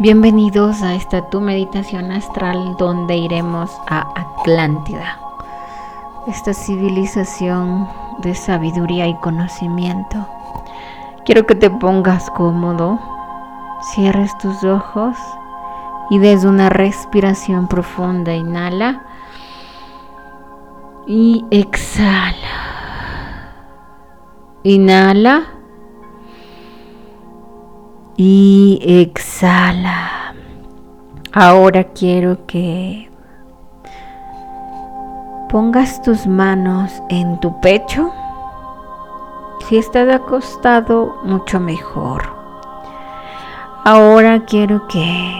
Bienvenidos a esta tu meditación astral donde iremos a Atlántida, esta civilización de sabiduría y conocimiento. Quiero que te pongas cómodo, cierres tus ojos y des una respiración profunda. Inhala y exhala. Inhala y exhala. Ahora quiero que pongas tus manos en tu pecho. Si estás acostado, mucho mejor. Ahora quiero que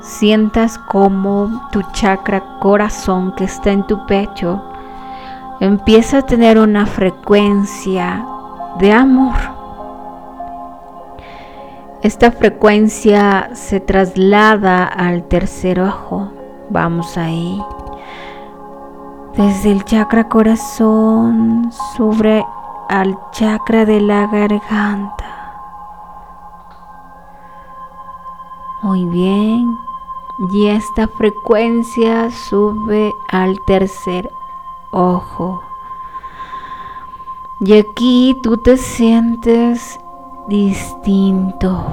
sientas como tu chakra corazón que está en tu pecho empieza a tener una frecuencia de amor esta frecuencia se traslada al tercer ojo. Vamos ahí. Desde el chakra corazón sube al chakra de la garganta. Muy bien. Y esta frecuencia sube al tercer ojo. Y aquí tú te sientes distinto.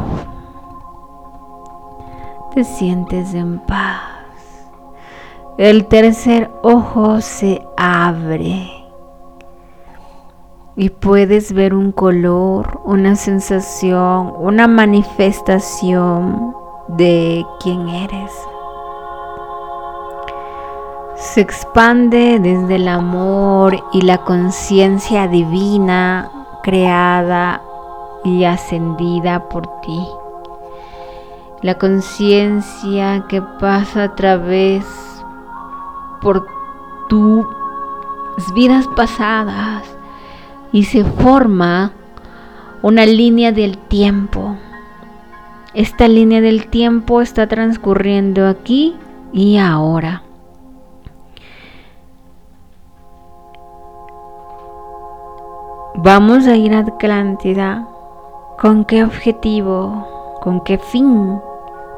Te sientes en paz. El tercer ojo se abre y puedes ver un color, una sensación, una manifestación de quién eres. Se expande desde el amor y la conciencia divina creada y ascendida por ti. La conciencia que pasa a través por tus vidas pasadas y se forma una línea del tiempo. Esta línea del tiempo está transcurriendo aquí y ahora. Vamos a ir a Atlántida ¿Con qué objetivo? ¿Con qué fin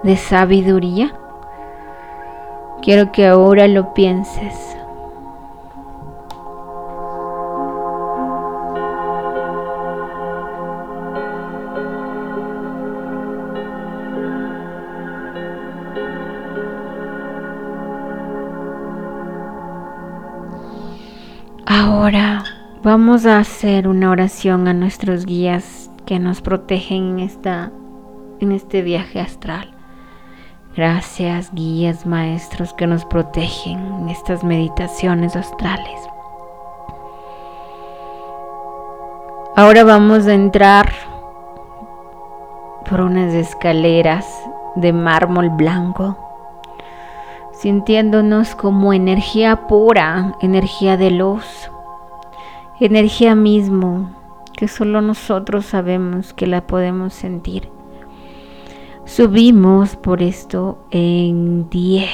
de sabiduría? Quiero que ahora lo pienses. Ahora vamos a hacer una oración a nuestros guías que nos protegen en, esta, en este viaje astral. Gracias, guías, maestros que nos protegen en estas meditaciones astrales. Ahora vamos a entrar por unas escaleras de mármol blanco, sintiéndonos como energía pura, energía de luz, energía mismo que solo nosotros sabemos que la podemos sentir. Subimos por esto en 10,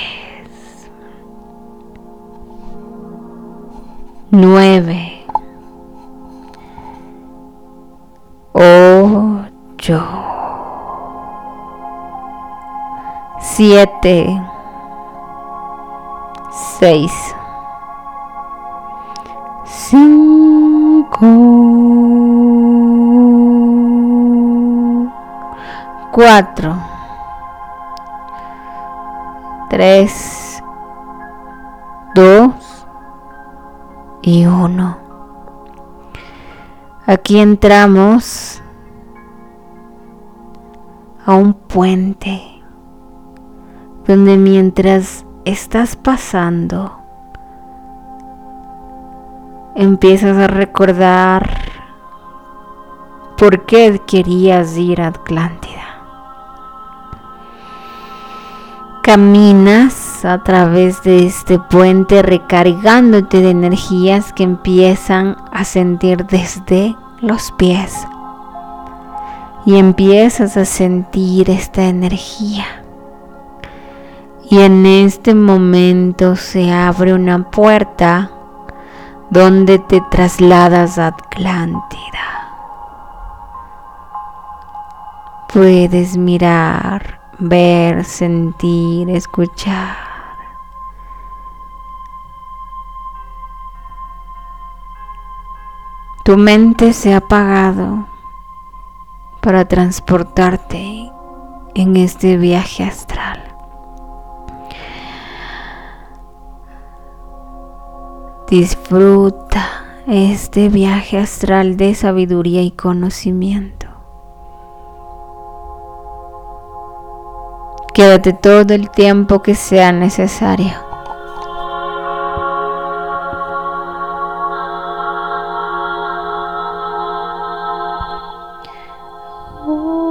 9, 8, 7, 6, 5, Cuatro. Tres. Dos. Y uno. Aquí entramos a un puente donde mientras estás pasando empiezas a recordar por qué querías ir a Atlántida. Caminas a través de este puente recargándote de energías que empiezan a sentir desde los pies. Y empiezas a sentir esta energía. Y en este momento se abre una puerta donde te trasladas a Atlántida. puedes mirar, ver, sentir, escuchar. Tu mente se ha apagado para transportarte en este viaje astral. Disfruta este viaje astral de sabiduría y conocimiento. Quédate todo el tiempo que sea necesario. Oh.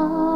は